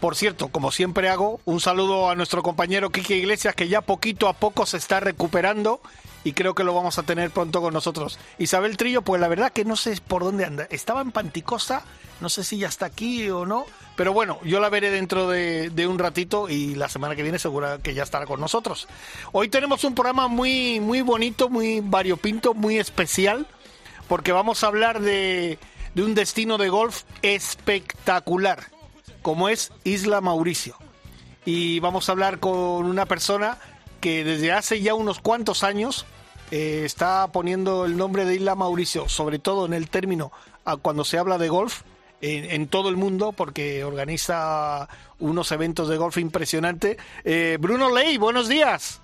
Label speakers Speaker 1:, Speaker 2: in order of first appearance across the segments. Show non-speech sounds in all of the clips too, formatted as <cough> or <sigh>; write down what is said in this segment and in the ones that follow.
Speaker 1: Por cierto, como siempre hago, un saludo a nuestro compañero Quique Iglesias, que ya poquito a poco se está recuperando y creo que lo vamos a tener pronto con nosotros. Isabel Trillo, pues la verdad que no sé por dónde anda. Estaba en Panticosa, no sé si ya está aquí o no, pero bueno, yo la veré dentro de, un ratito y la semana que viene segura que ya estará con nosotros. Hoy tenemos un programa muy, muy bonito, muy variopinto, muy especial, porque vamos a hablar de un destino de golf espectacular como es Isla Mauricio. Y vamos a hablar con una persona que desde hace ya unos cuantos años eh, está poniendo el nombre de Isla Mauricio, sobre todo en el término a cuando se habla de golf en, todo el mundo, porque organiza unos eventos de golf impresionantes. Eh, Bruno Ley, buenos días.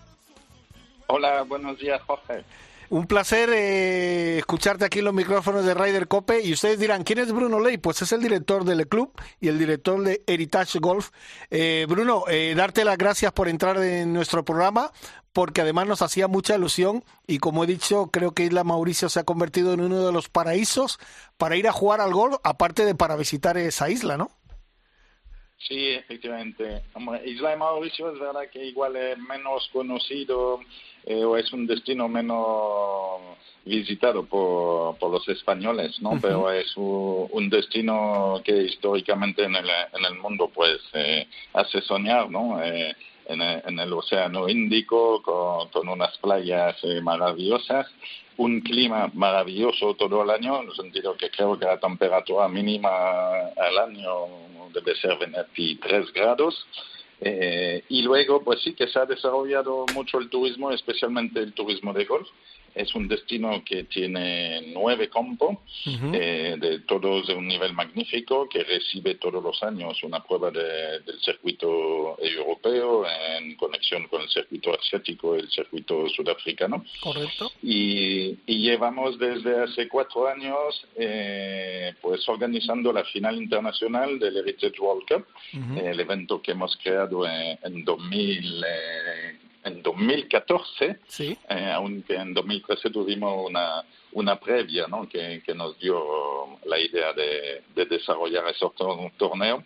Speaker 2: Hola, buenos días, Jorge.
Speaker 1: Un placer eh, escucharte aquí en los micrófonos de Ryder Cope y ustedes dirán, ¿quién es Bruno Ley? Pues es el director del club y el director de Heritage Golf. Eh, Bruno, eh, darte las gracias por entrar en nuestro programa porque además nos hacía mucha ilusión y como he dicho, creo que Isla Mauricio se ha convertido en uno de los paraísos para ir a jugar al golf, aparte de para visitar esa isla, ¿no?
Speaker 2: Sí, efectivamente. Isla de Mauricio es verdad que igual es menos conocido eh, o es un destino menos visitado por, por los españoles, ¿no? Uh -huh. Pero es un, un, destino que históricamente en el, en el mundo pues eh, hace soñar, ¿no? Eh, en, el, en, el, Océano Índico con, con unas playas eh, maravillosas un clima maravilloso todo el año, en el sentido que creo que la temperatura mínima al año debe ser 23 grados. Eh, y luego, pues sí que se ha desarrollado mucho el turismo, especialmente el turismo de golf. Es un destino que tiene nueve campos, uh -huh. eh, de todos de un nivel magnífico, que recibe todos los años una prueba de, del circuito europeo en conexión con el circuito asiático y el circuito sudafricano.
Speaker 1: Correcto.
Speaker 2: Y, y llevamos desde hace cuatro años, eh, pues organizando la final internacional del Heritage World Cup, uh -huh. el evento que hemos creado en, en 2000 en 2014,
Speaker 1: sí.
Speaker 2: eh, aunque en 2013 tuvimos una, una previa ¿no? que, que, nos dio la idea de, de desarrollar ese torneo.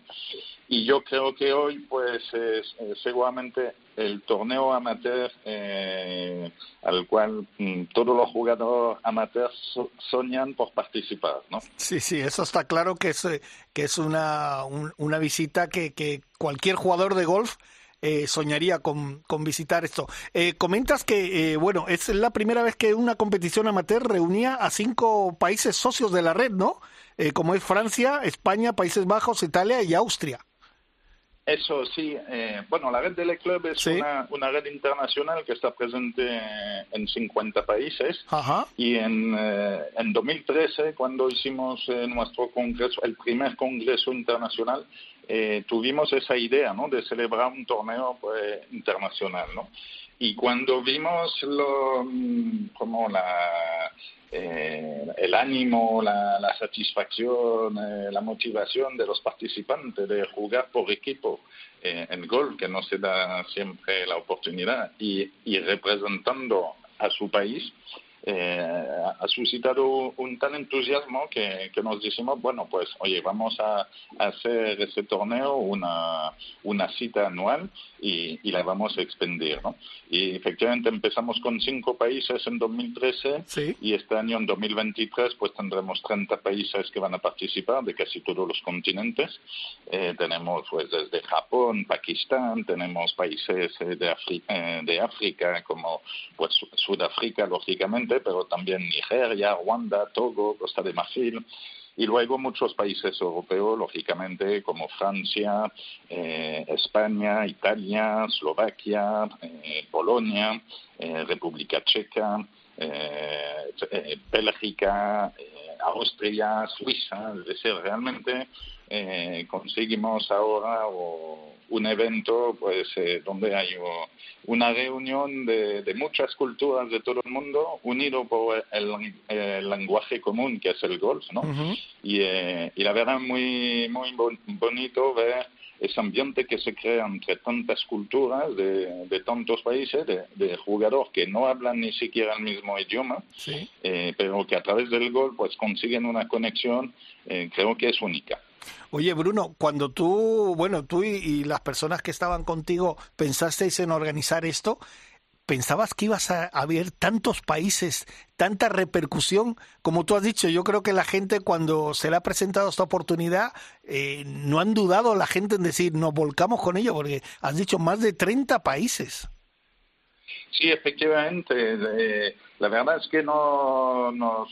Speaker 2: Y yo creo que hoy, pues, es, es seguramente el torneo amateur eh, al cual mm, todos los jugadores amateurs so, soñan por participar, ¿no?
Speaker 1: Sí, sí, eso está claro que es, que es una, un, una visita que, que cualquier jugador de golf eh, soñaría con, con, visitar esto. Eh, comentas que, eh, bueno, es la primera vez que una competición amateur reunía a cinco países socios de la red, ¿no? Eh, como es Francia, España, Países Bajos, Italia y Austria.
Speaker 2: Eso sí, eh, bueno, la red del club es ¿Sí? una, una, red internacional que está presente en 50 países
Speaker 1: Ajá.
Speaker 2: y en, eh, en 2013, cuando hicimos eh, nuestro congreso, el primer congreso internacional, eh, tuvimos esa idea, ¿no? De celebrar un torneo pues, internacional, ¿no? Y cuando vimos lo, como la, eh, el ánimo, la, la satisfacción, eh, la motivación de los participantes de jugar por equipo eh, en golf, que no se da siempre la oportunidad, y, y representando a su país, eh, ha suscitado un tal entusiasmo que, que, nos decimos, bueno, pues, oye, vamos a, a hacer ese torneo una, una cita anual y, y, la vamos a expandir, ¿no? Y efectivamente empezamos con cinco países en 2013
Speaker 1: sí.
Speaker 2: y este año, en 2023, pues tendremos 30 países que van a participar de casi todos los continentes. Eh, tenemos, pues, desde Japón, Pakistán, tenemos países de, Afri eh, de África, como, pues, Sudáfrica, lógicamente, pero también Nigeria, Ruanda, Togo, Costa de Marfil y luego muchos países europeos, lógicamente, como Francia, eh, España, Italia, Eslovaquia, eh, Polonia, eh, República Checa, Bélgica, Austria, Suiza, es decir, realmente conseguimos ahora o, un evento pues eh, donde hay una reunión de, de, muchas culturas de todo el mundo unido por el, lenguaje común que es el golf, ¿no? y, eh, y la verdad muy muy bonito ver ese ambiente que se crea entre tantas culturas de, de tantos países, de, de, jugadores que no hablan ni siquiera el mismo idioma, eh, pero que a través del gol pues consiguen una conexión, eh, creo que es única.
Speaker 1: Oye, Bruno, cuando tú, bueno, tú y, las personas que estaban contigo pensasteis en organizar esto, ¿Pensabas que ibas a haber tantos países, tanta repercusión? Como tú has dicho, yo creo que la gente cuando se le ha presentado esta oportunidad, eh, no han dudado la gente en decir, nos volcamos con ello, porque has dicho más de 30 países.
Speaker 2: Sí, efectivamente. la verdad es que no, nos,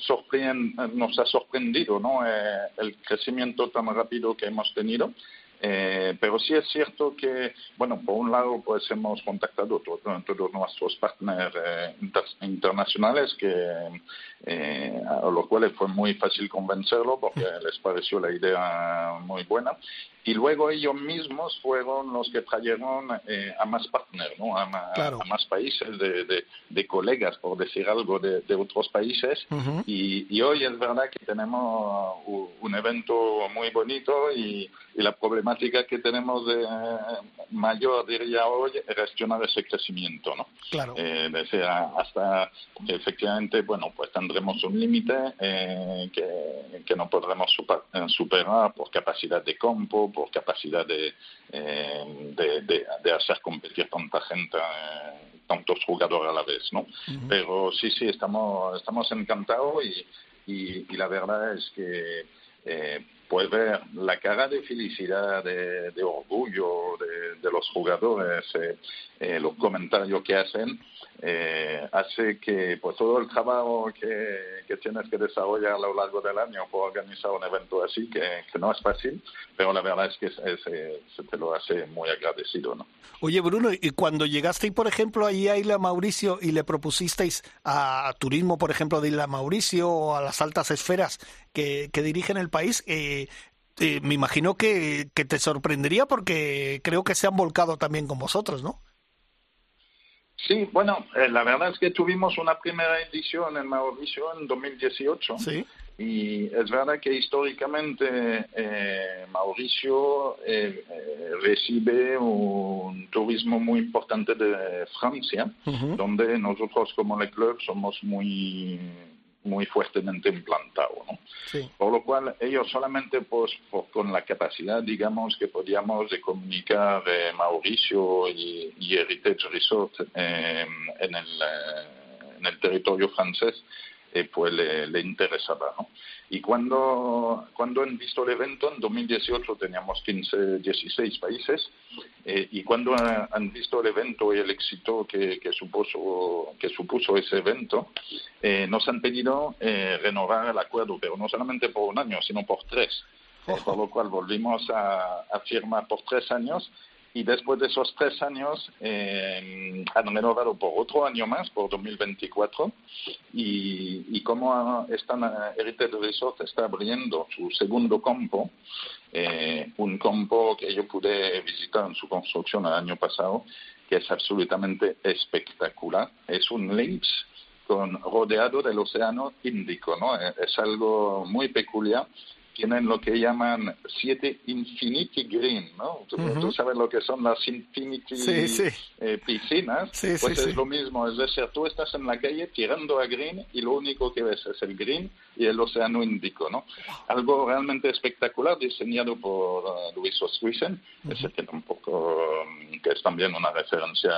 Speaker 2: nos ha sorprendido ¿no? Eh, el crecimiento tan rápido que hemos tenido. Eh, pero sí es cierto que, bueno, por un lado, pues hemos contactado todos nuestros partners eh, internacionales, que, eh, a los cuales fue muy fácil convencerlo porque les pareció la idea muy buena. Y luego ellos mismos fueron los que trajeron eh, a más partners, ¿no? a, más países, de, de, colegas, por decir algo, de, otros países. y, y, hoy es verdad que tenemos un evento muy bonito y, y la problemática que tenemos de mayor, diría hoy, es gestionar ese crecimiento. ¿no?
Speaker 1: Claro.
Speaker 2: Eh, hasta efectivamente, bueno, pues tendremos un límite eh, que, que no podremos superar por capacidad de campo, por capacidad de, eh, de, hacer competir tanta gente, eh, tantos jugadores a la vez, ¿no? Pero sí, sí, estamos, estamos encantados y, y, la verdad es que eh, pues ver la cara de felicidad, de, orgullo de, los jugadores, eh, los comentarios que hacen, eh, hace que pues todo el trabajo que, que, tienes que desarrollar a lo largo del año para organizar un evento así, que, no es fácil, pero la verdad es que se te lo hace muy agradecido. ¿no?
Speaker 1: Oye, Bruno, y cuando llegasteis, por ejemplo, allí a Isla Mauricio y le propusisteis a, turismo, por ejemplo, de Isla Mauricio o a las altas esferas que, que dirigen el país, eh, eh, me imagino que, que te sorprendería porque creo que se han volcado también con vosotros, ¿no?
Speaker 2: Sí, bueno, eh, la verdad es que tuvimos una primera edición en Mauricio en 2018.
Speaker 1: Sí.
Speaker 2: Y es verdad que históricamente eh, Mauricio eh, recibe un turismo muy importante de Francia, donde nosotros como el club somos muy muy fuertemente implantado. ¿no? Por lo cual, ellos solamente pues, con la capacidad, digamos, que podíamos de comunicar eh, Mauricio y, Heritage Resort eh, en, el, eh, en el territorio francés, eh, pues le, le, interesaba. ¿no? Y cuando, cuando han visto el evento, en 2018 teníamos 15, 16 países, eh, y cuando han visto el evento y el éxito que, que, supuso, que supuso ese evento, eh, nos han pedido eh, renovar el acuerdo, pero no solamente por un año, sino por tres. por lo cual volvimos a, a firmar por tres años y después de esos tres años eh, han renovado por otro año más, por 2024, y, y como están, Heritage Resort está abriendo su segundo campo, eh, un campo que yo pude visitar en su construcción el año pasado, que es absolutamente espectacular. Es un links con, rodeado del océano Índico, ¿no? Es algo muy peculiar tienen lo que llaman siete Infinity Green, ¿no? Tú, sabes lo que son las Infinity eh, piscinas, pues es lo mismo, es decir, tú estás en la calle tirando a green y lo único que ves es el green y el océano Índico, ¿no? Algo realmente espectacular diseñado por uh, Luis Oswisen, ese que, tampoco, mm, que es también una referencia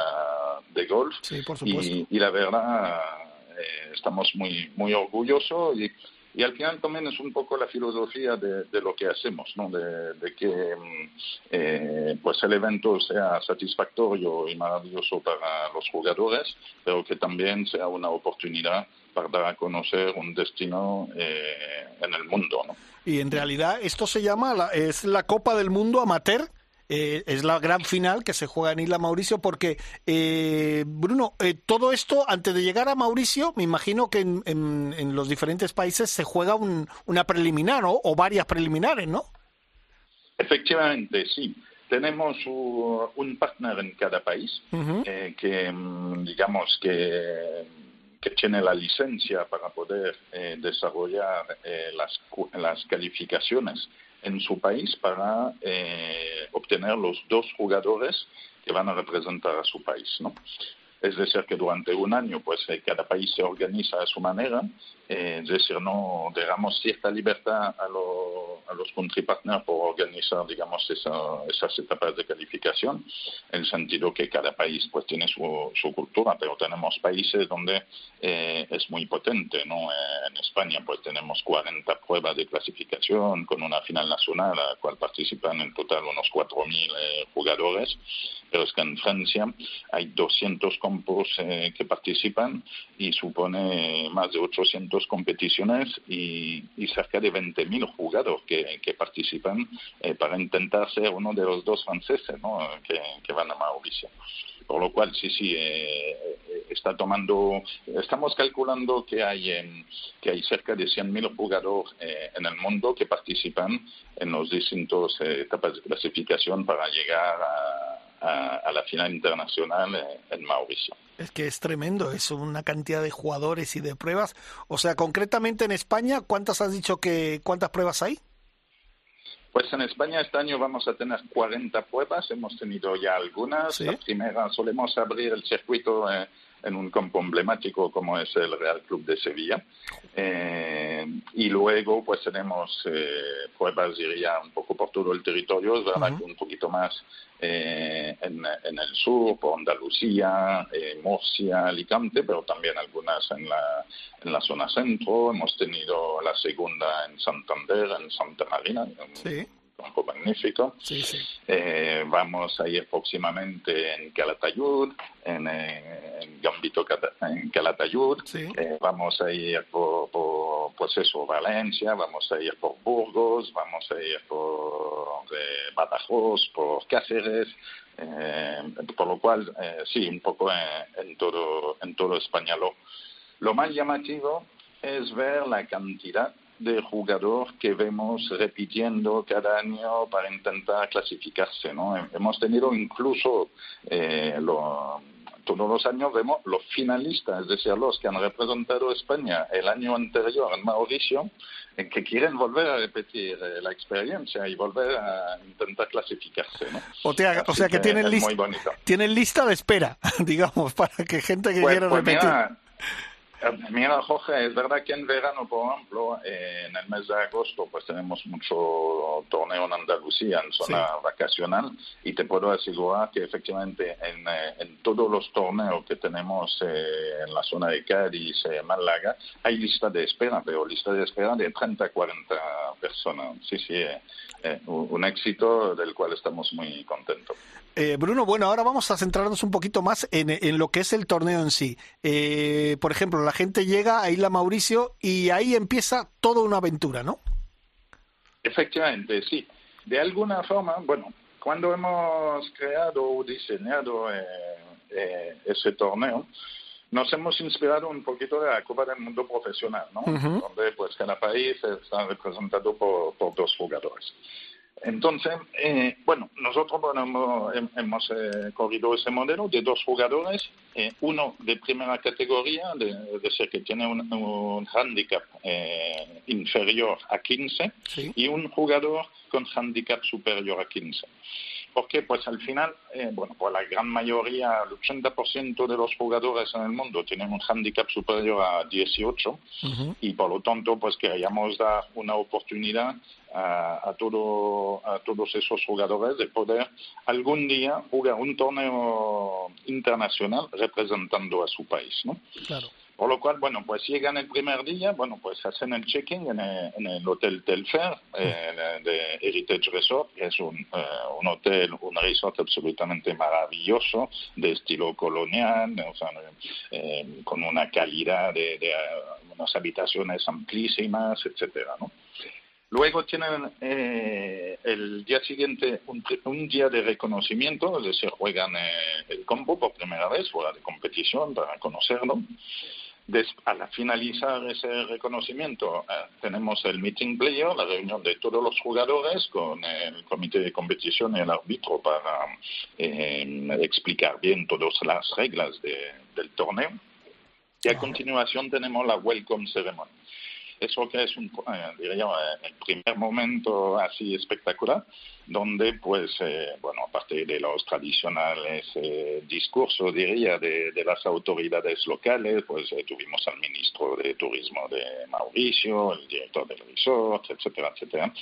Speaker 2: de golf. Y, y, la verdad, eh, estamos muy, muy orgullosos y y al final también es un poco la filosofía de, lo que hacemos, ¿no? de, que mm, eh, pues el evento sea satisfactorio y maravilloso para los jugadores, pero que también sea una oportunidad para dar a conocer un destino eh, en el mundo. ¿no?
Speaker 1: Y en realidad esto se llama, la, es la Copa del Mundo Amateur eh, es la gran final que se juega en Isla Mauricio porque, eh, Bruno, eh, todo esto, antes de llegar a Mauricio, me imagino que en, en, los diferentes países se juega un, una preliminar o varias preliminares, ¿no?
Speaker 2: Efectivamente, sí. tenemos un partner en cada país eh, que, mm, digamos, que, que, tiene la licencia para poder eh, desarrollar eh, las, las calificaciones en su país para obtener los dos jugadores que van a representar a su país, ¿no? Es decir, que durante un año, pues cada país se organiza a su manera eh, es decir, no damos cierta libertad a, los country partners por organizar, digamos, esas etapas de calificación, en el sentido que cada país pues tiene su, cultura, pero tenemos países donde eh, es muy potente, ¿no? Eh, en España pues tenemos 40 pruebas de clasificación con una final nacional a la cual participan en total unos 4.000 jugadores, pero es que en Francia hay 200 campos que participan y supone más de 800 competiciones y, cerca de 20.000 jugadores que, participan eh, para intentar ser uno de los dos franceses que, van a Mauricio. Por lo cual, sí, sí, eh, eh, está tomando, estamos calculando que hay, que hay cerca de 100.000 jugadores en el mundo que participan en los distintos etapas de clasificación para llegar a la final internacional en Mauricio.
Speaker 1: Es que es tremendo, es una cantidad de jugadores y de pruebas. O sea, concretamente en España, ¿cuántas has dicho que cuántas pruebas hay?
Speaker 2: Pues en España este año vamos a tener 40 pruebas, hemos tenido ya algunas. La primera, solemos abrir el circuito eh, en un campo emblemático como es el Real Club de Sevilla. Eh, y luego pues tenemos eh, pruebas, diría, un poco por todo el territorio, un poquito más eh, en, el sur, por Andalucía, eh, Murcia, Alicante, pero también algunas en la, en la zona centro. Hemos tenido la segunda en Santander, en Santa Marina. Sí campo magnífico. Eh, vamos a ir próximamente en Calatayud, en, en Gambito en Calatayud. Eh, vamos a ir por, por, pues eso, Valencia, vamos a ir por Burgos, vamos a ir por eh, Badajoz, por Cáceres. por lo cual, sí, un poco en, todo, en todo España. lo más llamativo es ver la cantidad de jugador que vemos repitiendo cada año para intentar clasificarse. ¿no? Hemos tenido incluso eh, todos los años vemos los finalistas, es decir, los que han representado a España el año anterior en Mauricio, que quieren volver a repetir eh, la experiencia y volver a intentar clasificarse. ¿no?
Speaker 1: O, sea que, tienen, lista, tienen lista de espera, <laughs> digamos, para que gente que pues, quiera pues repetir.
Speaker 2: Mira, Jorge, es verdad que en verano, por ejemplo, en el mes de agosto, pues tenemos mucho torneo en Andalucía, en zona vacacional, y te puedo asegurar que efectivamente en, eh, todos los torneos que tenemos eh, en la zona de Cádiz, eh, Málaga, hay lista de espera, pero lista de espera de 30 40 personas. Sí, sí, un éxito del cual estamos muy contentos.
Speaker 1: Eh, Bruno, bueno, ahora vamos a centrarnos un poquito más en, lo que es el torneo en sí. Eh, por ejemplo, la gente llega a Isla Mauricio y ahí empieza toda una aventura, ¿no?
Speaker 2: Efectivamente, sí. De alguna forma, bueno, cuando hemos creado o diseñado eh, ese torneo, nos hemos inspirado un poquito de la Copa del Mundo Profesional, ¿no? Donde pues cada país está representado por dos jugadores. Entonces, eh, bueno, nosotros hemos, eh, corrido ese modelo de dos jugadores, eh, uno de primera categoría, de, es decir, que tiene un, handicap inferior a 15, y un jugador con handicap superior a 15. Porque, pues al final, bueno, pues la gran mayoría, el 80% de los jugadores en el mundo tienen un handicap superior a 18 y por lo tanto, pues queríamos dar una oportunidad a, todo, a todos esos jugadores de poder algún día jugar un torneo internacional representando a su país, ¿no? Claro. Por lo cual, bueno, pues llegan el primer día, bueno, pues hacen el check-in en, el, Hotel Telfair eh, de Heritage Resort, que es un, eh, un, hotel, un resort absolutamente maravilloso, de estilo colonial, o sea, eh, con una calidad de, de unas habitaciones amplísimas, etcétera, ¿no? Luego tienen eh, el día siguiente un, día de reconocimiento, es decir, juegan eh, el combo por primera vez, fuera de competición, para conocerlo. Al finalizar ese reconocimiento, eh, tenemos el meeting player, la reunión de todos los jugadores con el comité de competición y el árbitro para eh, explicar bien todas las reglas del torneo. Y a continuación tenemos la welcome ceremony. Eso que es un, eh, el primer momento así espectacular, donde pues, eh, bueno, aparte de los tradicionales eh, discursos, diría, de, las autoridades locales, pues tuvimos al ministro de Turismo de Mauricio, el director del resort, etcétera, etcétera.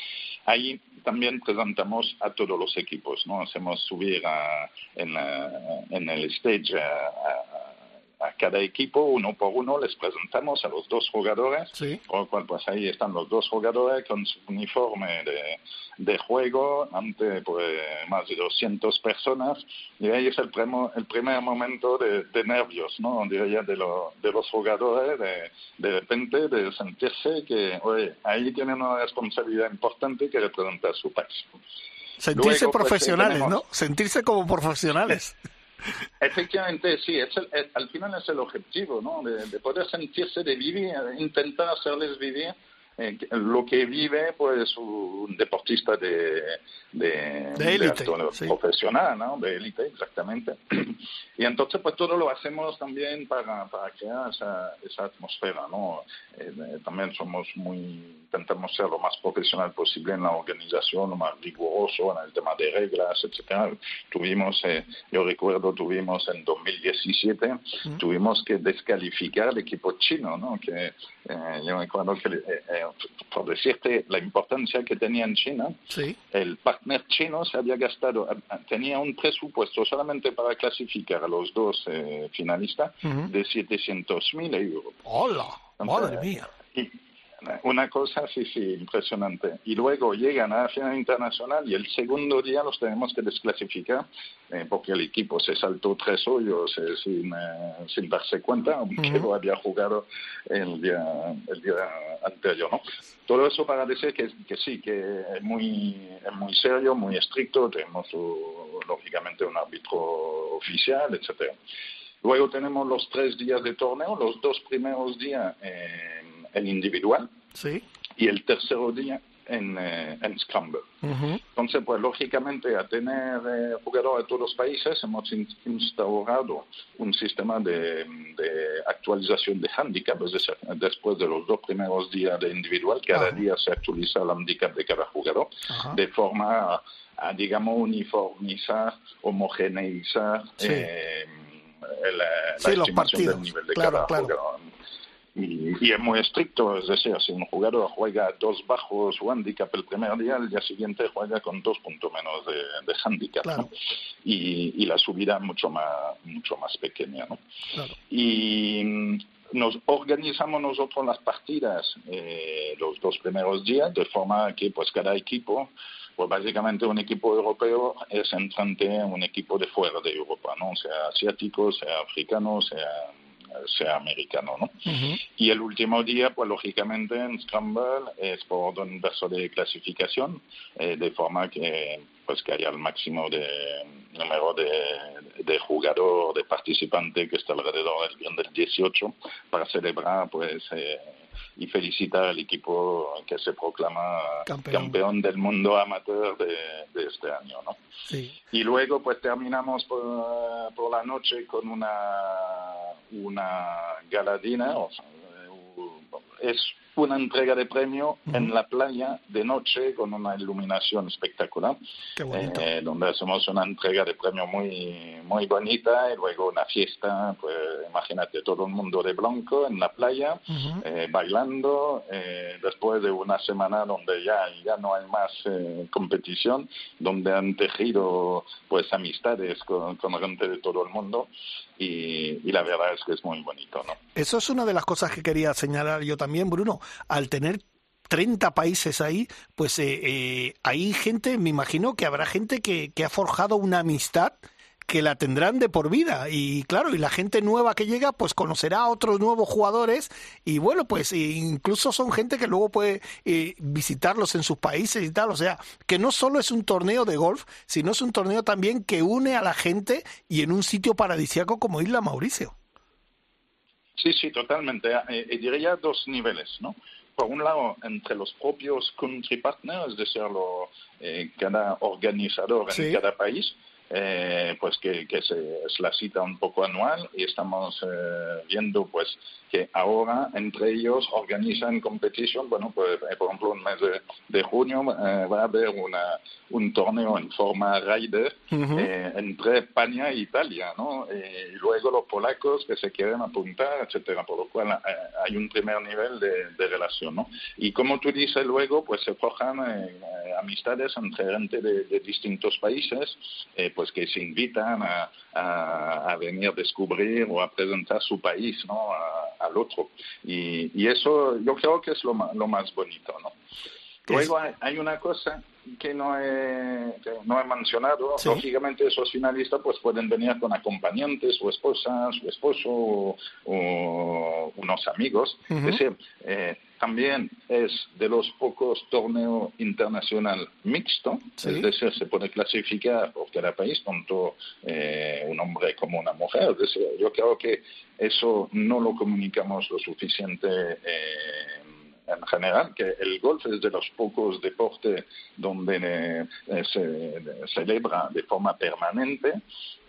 Speaker 2: Ahí también presentamos a todos los equipos, ¿no? Hacemos subir en, en, el stage a a cada equipo, uno por uno, les presentamos a los dos jugadores, con lo cual pues ahí están los dos jugadores con su uniforme de, de juego ante pues, más de 200 personas y ahí es el, el primer momento de, nervios, ¿no? Diría de, de los jugadores, de, de repente de sentirse que oye, ahí tienen una responsabilidad importante que representar su país.
Speaker 1: Sentirse pues, profesionales, ¿no? Sentirse como profesionales. <laughs>
Speaker 2: Efectivamente, sí, es al final es el objetivo, ¿no? De, poder sentirse, de vivir, intentar hacerles vivir eh, lo que vive pues un deportista de, de,
Speaker 1: élite,
Speaker 2: profesional, ¿no? De élite, exactamente. <clears throat> Y entonces pues todo lo hacemos también para, para crear esa, esa atmósfera, ¿no? Eh, eh, también somos muy, intentamos ser lo más profesional posible en la organización, lo más riguroso en el tema de reglas, etcétera. Tuvimos, yo recuerdo, tuvimos en 2017, tuvimos que descalificar el equipo chino, ¿no? Que yo recuerdo que por decirte la importancia que tenía en China, el partner chino se había gastado, tenía un presupuesto solamente para clasificar a los dos eh, finalistas de 700.000 euros.
Speaker 1: ¡Hola! ¡Madre mía!
Speaker 2: Una cosa, sí, sí, impresionante. Y luego llegan a la final internacional y el segundo día los tenemos que desclasificar eh, porque el equipo se saltó tres hoyos eh, sin, eh, sin darse cuenta, aunque lo había jugado el día, el día anterior. ¿no? Todo eso para decir que, que sí, que es muy, es muy serio, muy estricto. Tenemos, lógicamente, un árbitro oficial, etcétera. Luego tenemos los tres días de torneo, los dos primeros días en individual
Speaker 1: sí.
Speaker 2: y el tercer día en, eh, en Scramble. Entonces, pues lógicamente, a tener eh, jugadores de todos los países, hemos instaurado un sistema de, actualización de handicap, después de los dos primeros días de individual, cada día se actualiza el handicap de cada jugador, de forma a, digamos, uniformizar, homogeneizar eh, la, estimación del nivel de cada jugador y, es muy estricto, es decir, si un jugador juega dos bajos o handicap el primer día, el día siguiente juega con dos puntos menos de, de handicap, y, la subida mucho más, mucho más pequeña. ¿no? Y mm, nos organizamos nosotros las partidas eh, los dos primeros días, de forma que pues cada equipo pues básicamente un equipo europeo es entrante a un equipo de fuera de Europa, ¿no? sea asiático, sea africano, sea sea americano, ¿no? Y el último día, pues lógicamente en Scramble es por un verso de clasificación, eh, de forma que pues que haya el máximo de número de, de jugador, de participante que está alrededor del, del 18 para celebrar pues eh, y felicitar al equipo que se proclama campeón, del mundo amateur de, este año, ¿no? Y luego pues terminamos por, por, la noche con una una galadina, o sea, es una entrega de premio en la playa de noche con una iluminación espectacular, eh, donde hacemos una entrega de premio muy muy bonita y luego una fiesta, pues imagínate todo el mundo de blanco en la playa, eh, bailando, eh, después de una semana donde ya, ya no hay más competición, donde han tejido pues amistades con, con gente de todo el mundo y, la verdad es que es muy bonito, ¿no?
Speaker 1: Eso es una de las cosas que quería señalar yo también, Bruno. Al tener 30 países ahí, pues eh, eh, hay gente, me imagino que habrá gente que, ha forjado una amistad que la tendrán de por vida. Y claro y la gente nueva que llega pues conocerá a otros nuevos jugadores. Y bueno pues incluso son gente que luego puede eh, visitarlos en sus países y tal. O sea que no solo es un torneo de golf sino es un torneo también que une a la gente y en un sitio paradisiaco como Isla Mauricio
Speaker 2: Sí, sí, totalmente. Eh, y diría dos niveles, ¿no? Por un lado, entre los propios country partners, es decir, lo, eh, cada organizador en cada país, eh, pues que, que se, es la cita un poco anual y estamos eh, viendo pues que ahora entre ellos organizan competición. Bueno, pues eh, por ejemplo, en mes de, junio eh, va a haber una, un torneo en forma rider eh, entre España e Italia, ¿no? y luego los polacos que se quieren apuntar, etcétera, por lo cual hay un primer nivel de, de, relación, ¿no? Y como tú dices luego, pues se forjan amistades entre gente de, de distintos países, pues que se invitan a, a, a, venir a descubrir o a presentar su país, ¿no? Al otro. Y, y, eso yo creo que es lo, lo más bonito, ¿no? Luego hay, una cosa que no he, no he mencionado. Lógicamente esos finalistas pues pueden venir con acompañantes, su esposa, su esposo o, unos amigos. Es decir, eh, también es de los pocos torneos internacional mixto, es decir, se puede clasificar por cada país, tanto eh, un hombre como una mujer. yo creo que eso no lo comunicamos lo suficiente. Eh, en general, que el golf es de los pocos deportes donde eh, se celebra de forma permanente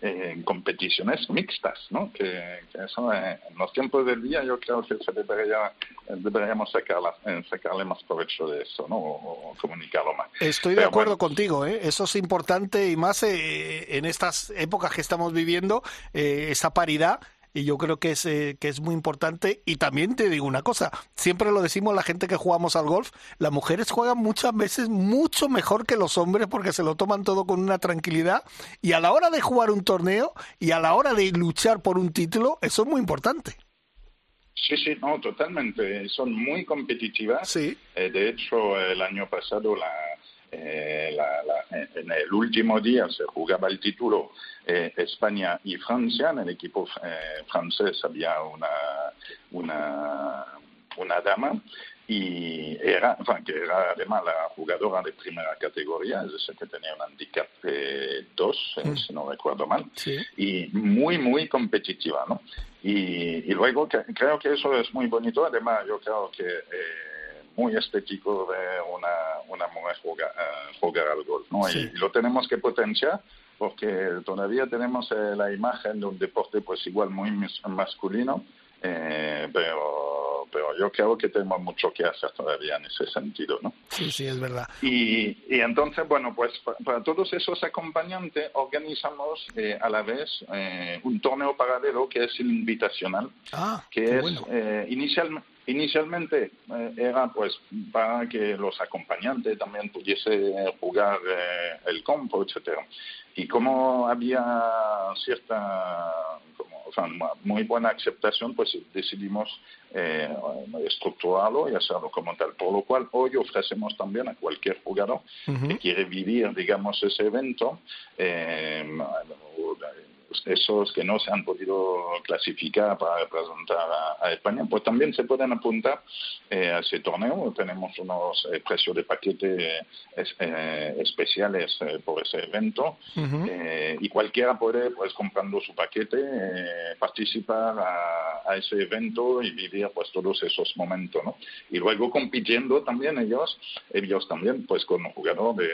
Speaker 2: eh, competiciones mixtas, ¿no? Que, eso eh, en los tiempos del día yo creo que se debería, deberíamos sacarle más provecho de eso, ¿no? O, comunicarlo más.
Speaker 1: Estoy de acuerdo contigo, ¿eh? Eso es importante y más en estas épocas que estamos viviendo, esa paridad y yo creo que es, eh, que es muy importante. Y también te digo una cosa, siempre lo decimos la gente que jugamos al golf, las mujeres juegan muchas veces mucho mejor que los hombres porque se lo toman todo con una tranquilidad y a la hora de jugar un torneo y a la hora de luchar por un título, eso es muy importante.
Speaker 2: Sí, sí, no, totalmente. Son muy competitivas.
Speaker 1: Sí.
Speaker 2: Eh, de hecho, el año pasado la, eh, en el último día se jugaba el título eh, España y Francia. En el equipo eh, francés había una, una, una dama y era, enfin, que era además la jugadora de primera categoría, es decir, que tenía un handicap de 2, mm. si no recuerdo mal, y muy, muy competitiva, ¿no? Y, y luego que, creo que eso es muy bonito, además yo creo que muy estético de una, una mujer jugar, uh, jugar al golf, ¿no? Y, lo tenemos que potenciar porque todavía tenemos eh, la imagen de un deporte pues igual muy masculino, eh, pero, pero yo creo que tenemos mucho que hacer todavía en ese sentido, ¿no?
Speaker 1: Sí, sí, es verdad.
Speaker 2: Y, y entonces, bueno, pues para, todos esos acompañantes organizamos eh, a la vez eh, un torneo paralelo que es el invitacional,
Speaker 1: ah,
Speaker 2: que es
Speaker 1: bueno.
Speaker 2: eh, inicialmente eh, era pues para que los acompañantes también pudiesen jugar eh, el campo, etcétera. Y como había cierta, como, o sea, muy buena aceptación, pues decidimos eh, estructurarlo y hacerlo como tal. Por lo cual hoy ofrecemos también a cualquier jugador que quiere vivir, digamos, ese evento, eh, esos que no se han podido clasificar para representar a, España, pues también se pueden apuntar eh, a ese torneo. Tenemos unos eh, precios de paquete eh, especiales por ese evento y cualquiera puede, pues comprando su paquete, participar a, a, ese evento y vivir pues todos esos momentos, ¿no? Y luego compitiendo también ellos, ellos también pues con un jugador de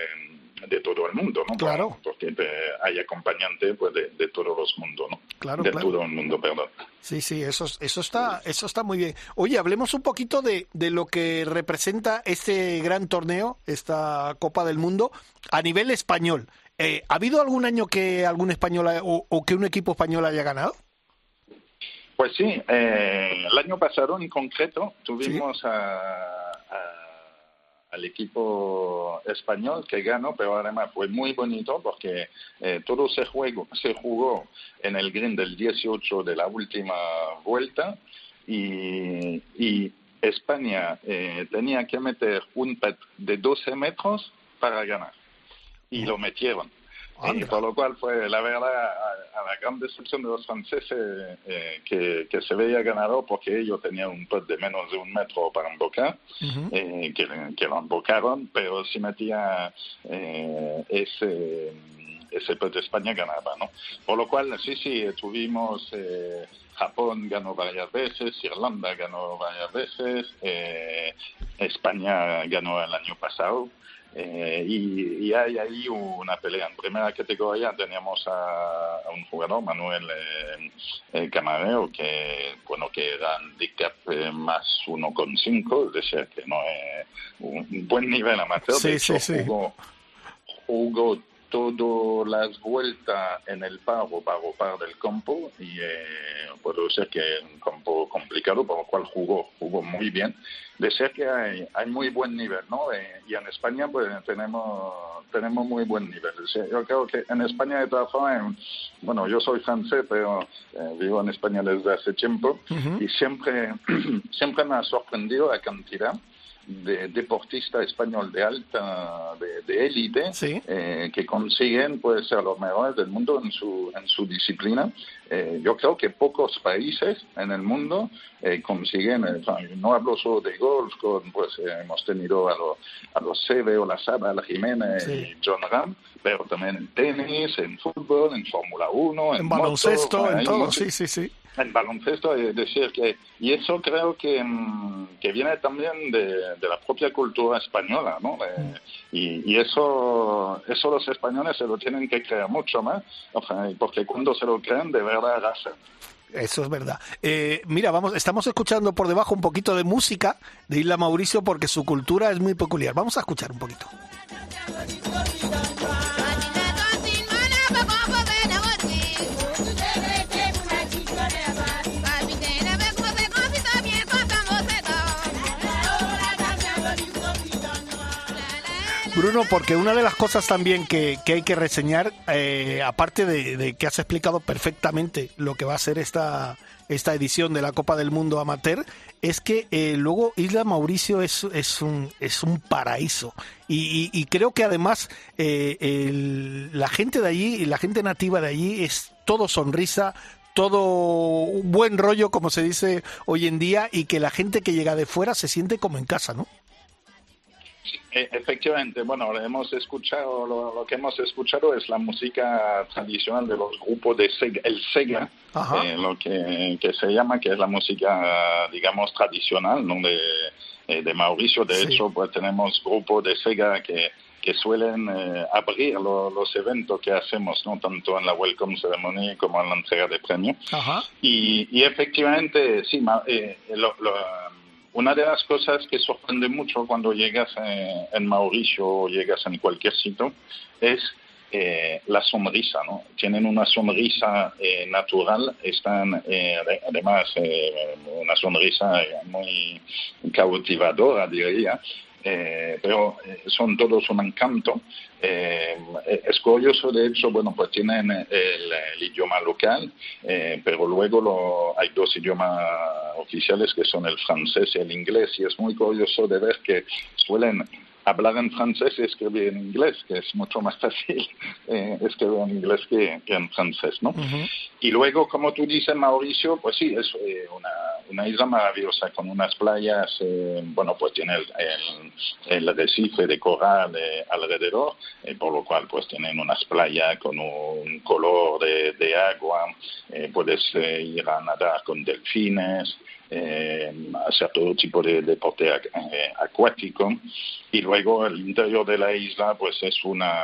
Speaker 2: de todo el mundo, ¿no?
Speaker 1: Claro.
Speaker 2: Porque hay acompañante pues, de, de todos los mundos, ¿no?
Speaker 1: Claro,
Speaker 2: de
Speaker 1: claro.
Speaker 2: todo el mundo, perdón.
Speaker 1: Sí, sí, eso, eso, está, eso está muy bien. Oye, hablemos un poquito de, de lo que representa este gran torneo, esta Copa del Mundo, a nivel español. Eh, ¿Ha habido algún año que algún español o, o, que un equipo español haya ganado?
Speaker 2: Pues sí, eh, el año pasado en concreto tuvimos ¿Sí? a, a al equipo español que ganó, pero además fue muy bonito porque eh, todo se, juego, se jugó en el green del 18 de la última vuelta y, y España eh, tenía que meter un pet de 12 metros para ganar y lo metieron. Y por lo cual fue, la verdad, a, a la gran destrucción de los franceses eh, que, que, se veía ganador porque ellos tenían un putt de menos de un metro para embocar, uh -huh. eh, que, que, lo embocaron, pero si metía eh, ese ese de España ganaba, ¿no? Por lo cual, sí, sí, tuvimos Japón ganó varias veces, Irlanda ganó varias veces, eh, España ganó el año pasado. Eh, y, hay ahí una pelea. En primera categoría tenemos a, un jugador, Manuel eh, Camarero, que bueno que da handicap más 1,5, es decir, que no es un buen nivel amateur.
Speaker 1: Sí,
Speaker 2: de
Speaker 1: sí, sí.
Speaker 2: Jugó, jugó todas las vueltas en el paro para par del campo y eh, puedo decir que es un campo complicado por lo cual jugó jugó muy bien. De ser que hay, hay muy buen nivel no eh, y en España pues tenemos tenemos muy buen nivel. Yo creo que en España de todas formas bueno yo soy francés pero eh, vivo en España desde hace tiempo y siempre <clears throat> siempre me ha sorprendido la cantidad de deportista español de alta, de élite, eh, que consiguen pues, ser los mejores del mundo en su, en su disciplina. Eh, yo creo que pocos países en el mundo eh, consiguen, no hablo solo de golf, con, pues hemos tenido a, a los Seve o la Saba, la Jiménez y John Ram, pero también en tenis, en fútbol, en Fórmula 1,
Speaker 1: en, baloncesto, en todo, sí, sí, sí
Speaker 2: en baloncesto, es decir, que, y eso creo que, mm, que viene también de, de, la propia cultura española, ¿no? y, y, eso, eso los españoles se lo tienen que creer mucho más, porque cuando se lo creen, de verdad hacen.
Speaker 1: Eso es verdad. Eh, mira, vamos, estamos escuchando por debajo un poquito de música de Isla Mauricio porque su cultura es muy peculiar. Vamos a escuchar un poquito. Bruno, porque una de las cosas también que, hay que reseñar, eh, aparte de, que has explicado perfectamente lo que va a ser esta, esta edición de la Copa del Mundo Amateur, es que eh, luego Isla Mauricio es, es, un, es un paraíso. Y, creo que además eh, la gente de allí, la gente nativa de allí, es todo sonrisa, todo un buen rollo, como se dice hoy en día, y que la gente que llega de fuera se siente como en casa, ¿no?
Speaker 2: E, efectivamente, bueno, hemos escuchado, lo, que hemos escuchado es la música tradicional de los grupos de Sega, el Sega, eh, lo que, se llama, que es la música, digamos, tradicional, ¿no? De, eh, de Mauricio. De hecho, pues tenemos grupos de Sega que, que suelen eh, abrir los eventos que hacemos, ¿no? tanto en la Welcome Ceremony como en la entrega de premios. Y, y efectivamente, sí, lo, lo una de las cosas que sorprende mucho cuando llegas eh, en Mauricio o llegas en cualquier sitio es eh, la sonrisa, ¿no? Tienen una sonrisa eh, natural, están además una sonrisa muy cautivadora, diría, eh, pero eh, son todos un encanto. Eh, es curioso, de hecho, bueno, pues tienen el, idioma local, pero luego lo, hay dos idiomas oficiales que son el francés y el inglés, y es muy curioso de ver que suelen hablar en francés y escribir en inglés, que es mucho más <laughs> fácil eh, escribir en inglés que, en francés, ¿no? Y luego, como tú dices, Mauricio, pues sí, es eh, una, una, isla maravillosa con unas playas, eh, bueno, pues tiene el, arrecife de coral eh, alrededor, por lo cual pues tienen unas playas con un color de, de agua, puedes ir a nadar con delfines, eh, hacer todo tipo de deporte eh, acuático. Y luego el interior de la isla pues es una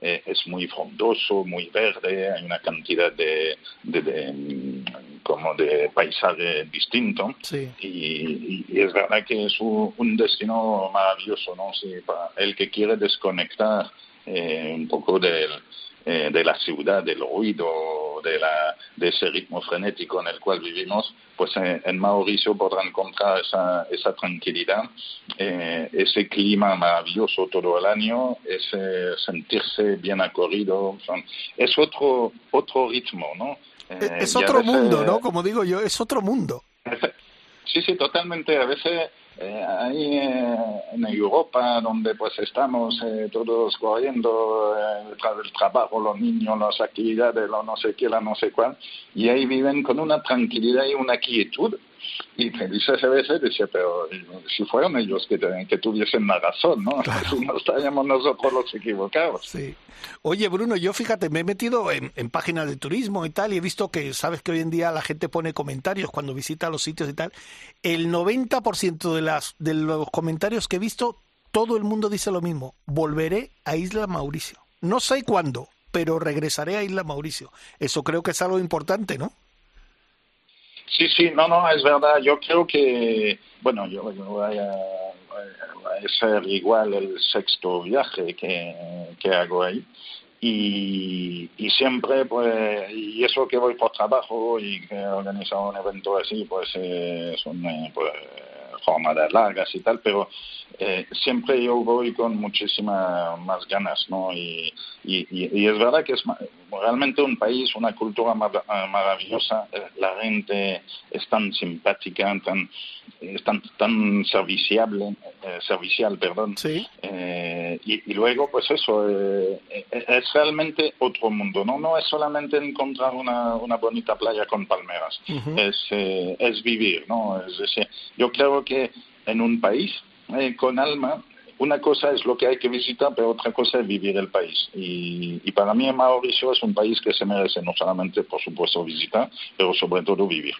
Speaker 2: eh, es muy frondoso muy verde hay una cantidad de, de, como de paisaje distinto. Y, es verdad que es un, destino maravilloso no sí, para el que quiere desconectar eh, un poco del eh, de la ciudad, del ruido, de, la, de ese ritmo frenético en el cual vivimos, pues eh, en Mauricio podrán encontrar esa, esa tranquilidad, eh, ese clima maravilloso todo el año, ese sentirse bien acorrido. Es otro, otro ritmo, ¿no?
Speaker 1: es otro mundo, ¿no? Como digo yo, es otro mundo.
Speaker 2: Sí, sí, totalmente. A veces eh, ahí eh, en Europa, donde pues estamos eh, todos corriendo detrás del trabajo, los niños, las actividades, lo no sé qué, la no sé cuál, y ahí viven con una tranquilidad y una quietud y a veces, dice, pero si fueron ellos que, que tuviesen la razón, ¿no? <laughs> Si no estaríamos nosotros los equivocados.
Speaker 1: Sí. Oye, Bruno, yo fíjate, me he metido en, en, páginas de turismo y tal, y he visto que, sabes que hoy en día la gente pone comentarios cuando visita los sitios y tal. El 90% de, las, de los comentarios que he visto, todo el mundo dice lo mismo. Volveré a Isla Mauricio. No sé cuándo, pero regresaré a Isla Mauricio. Eso creo que es algo importante, ¿no?
Speaker 2: Sí, sí, no, no, es verdad. Yo creo que, bueno, yo, voy, a, ser igual el sexto viaje que, que hago ahí. Y, y, siempre, pues, y eso que voy por trabajo y que he organizado un evento así, pues eh, son eh, pues, jornadas largas y tal, pero eh, siempre yo voy con muchísimas más ganas, ¿no? Y, y, y, es verdad que es realmente un país, una cultura maravillosa, eh, la gente es tan simpática, tan, es tan, tan serviciable, eh, servicial, perdón.
Speaker 1: Sí.
Speaker 2: Eh, y, y, luego, pues eso, eh, es realmente otro mundo, ¿no? No es solamente encontrar una, una bonita playa con palmeras, uh -huh. es, es vivir, ¿no? Es decir, yo creo que en un país eh, con alma, una cosa es lo que hay que visitar, pero otra cosa es vivir el país. Y, y, para mí Mauricio es un país que se merece no solamente, por supuesto, visitar, pero sobre todo vivir.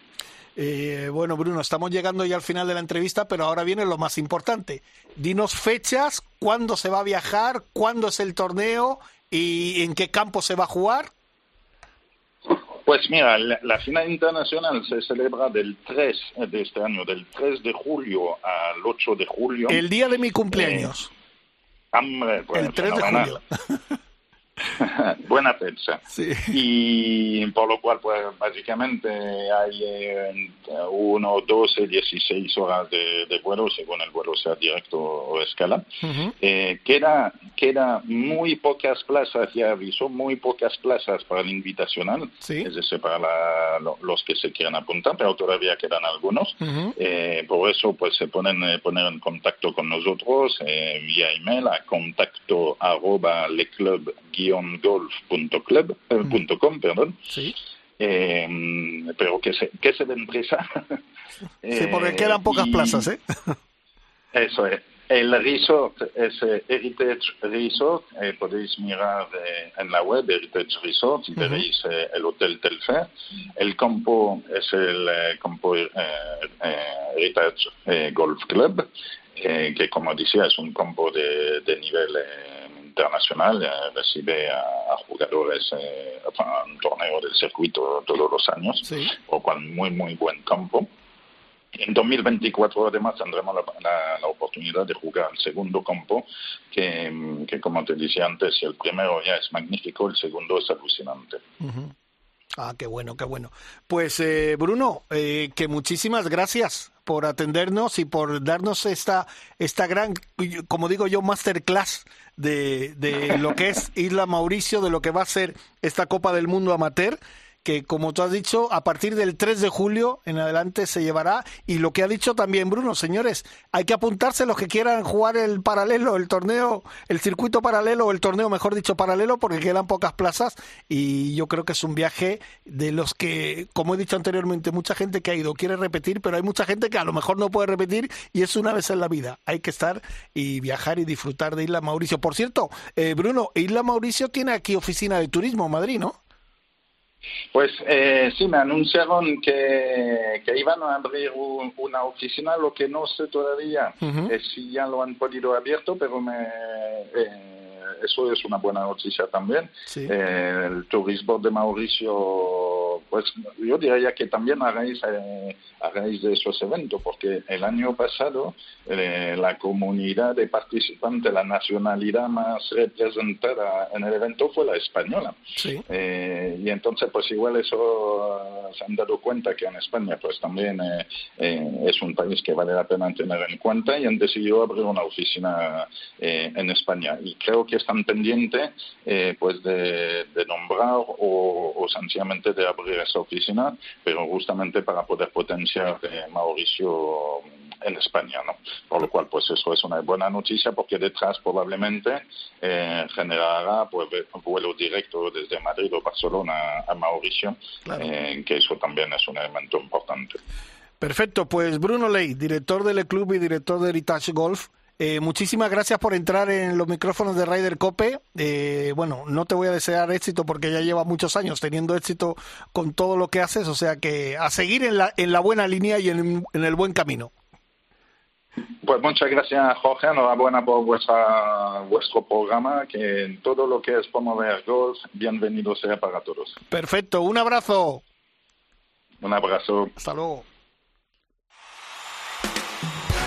Speaker 1: Eh, bueno, Bruno, estamos llegando ya al final de la entrevista, pero ahora viene lo más importante. Dinos fechas, cuándo se va a viajar, cuándo es el torneo y en qué campo se va a jugar.
Speaker 2: Pues mira, la, la, final internacional se celebra del 3 de este año, del 3 de julio al 8 de julio.
Speaker 1: El día de mi cumpleaños.
Speaker 2: Eh, hombre, pues,
Speaker 1: el 3 de julio. <laughs> <laughs>
Speaker 2: Buena fecha.
Speaker 1: Sí.
Speaker 2: Y por lo cual, pues básicamente hay eh, uno, 12, 16 horas de, de, vuelo, según el vuelo sea directo o escala. Uh -huh. eh, queda, queda muy pocas plazas, ya avisó, muy pocas plazas para el invitacional,
Speaker 1: sí.
Speaker 2: es decir, para la, lo, los que se quieran apuntar, pero todavía quedan algunos. Uh -huh. eh, por eso, pues se ponen eh, poner en contacto con nosotros eh, vía email a contacto arroba leclub golf.club, eh, mm. .com, perdón.
Speaker 1: Sí.
Speaker 2: Eh, pero que se, que se den prisa. <laughs>
Speaker 1: sí, porque eh, quedan pocas
Speaker 2: y,
Speaker 1: plazas, ¿eh? <laughs>
Speaker 2: Eso es. El resort es Heritage Resort, eh, podéis mirar eh, en la web Heritage Resort y uh -huh. veréis eh, el Hotel Telfair. El campo es el campo Heritage Golf Club, que como decía es un campo de, de nivel internacional, eh, recibe a, a jugadores, eh, enfin, un torneo del circuito todos los años,
Speaker 1: sí.
Speaker 2: o con muy, muy buen campo. En 2024 además tendremos la, la, la, oportunidad de jugar el segundo campo, que, que, como te decía antes, el primero ya es magnífico, el segundo es alucinante.
Speaker 1: Uh -huh. Ah, qué bueno, qué bueno. Pues eh, Bruno, eh, que muchísimas gracias por atendernos y por darnos esta, esta gran, como digo yo, masterclass de, de lo que es Isla Mauricio, de lo que va a ser esta Copa del Mundo Amateur que como tú has dicho, a partir del 3 de julio en adelante se llevará. Y lo que ha dicho también Bruno, señores, hay que apuntarse los que quieran jugar el paralelo, el torneo, el circuito paralelo, o el torneo, mejor dicho, paralelo, porque quedan pocas plazas. Y yo creo que es un viaje de los que, como he dicho anteriormente, mucha gente que ha ido quiere repetir, pero hay mucha gente que a lo mejor no puede repetir y es una vez en la vida. Hay que estar y viajar y disfrutar de Isla Mauricio. Por cierto, eh, Bruno, Isla Mauricio tiene aquí oficina de turismo, Madrid, ¿no?
Speaker 2: Pues eh, sí, me anunciaron que, que iban a abrir un, una oficina, lo que no sé todavía uh -huh. es si ya lo han podido abierto, pero me, eh, eso es una buena noticia también.
Speaker 1: Sí.
Speaker 2: Eh, el turismo de Mauricio, pues yo diría que también a raíz, eh, a raíz de esos eventos, porque el año pasado eh, la comunidad de participantes, la nacionalidad más representada en el evento fue la española.
Speaker 1: Sí.
Speaker 2: Eh, y entonces, pues igual eso se han dado cuenta que en España, pues también es un país que vale la pena tener en cuenta y han decidido abrir una oficina en España. Y creo que están pendientes eh, pues de, de nombrar o, o, sencillamente de abrir esa oficina, pero justamente para poder potenciar eh, Mauricio en España, ¿no? Por lo cual, pues eso es una buena noticia porque detrás probablemente eh, generará pues vuelo directo desde Madrid o Barcelona a Mauricio,
Speaker 1: claro.
Speaker 2: que eso también es un elemento importante.
Speaker 1: Perfecto, pues Bruno Ley, director del club y director de Heritage Golf, eh, muchísimas gracias por entrar en los micrófonos de Ryder Cope. Eh, bueno, no te voy a desear éxito porque ya lleva muchos años teniendo éxito con todo lo que haces, o sea que a seguir en la, en la buena línea y en, el buen camino.
Speaker 2: Pues muchas gracias, Jorge. Enhorabuena por vuestra, vuestro programa, que en todo lo que es promover golf, bienvenido sea para todos.
Speaker 1: Perfecto, un abrazo.
Speaker 2: Un abrazo.
Speaker 1: Hasta luego.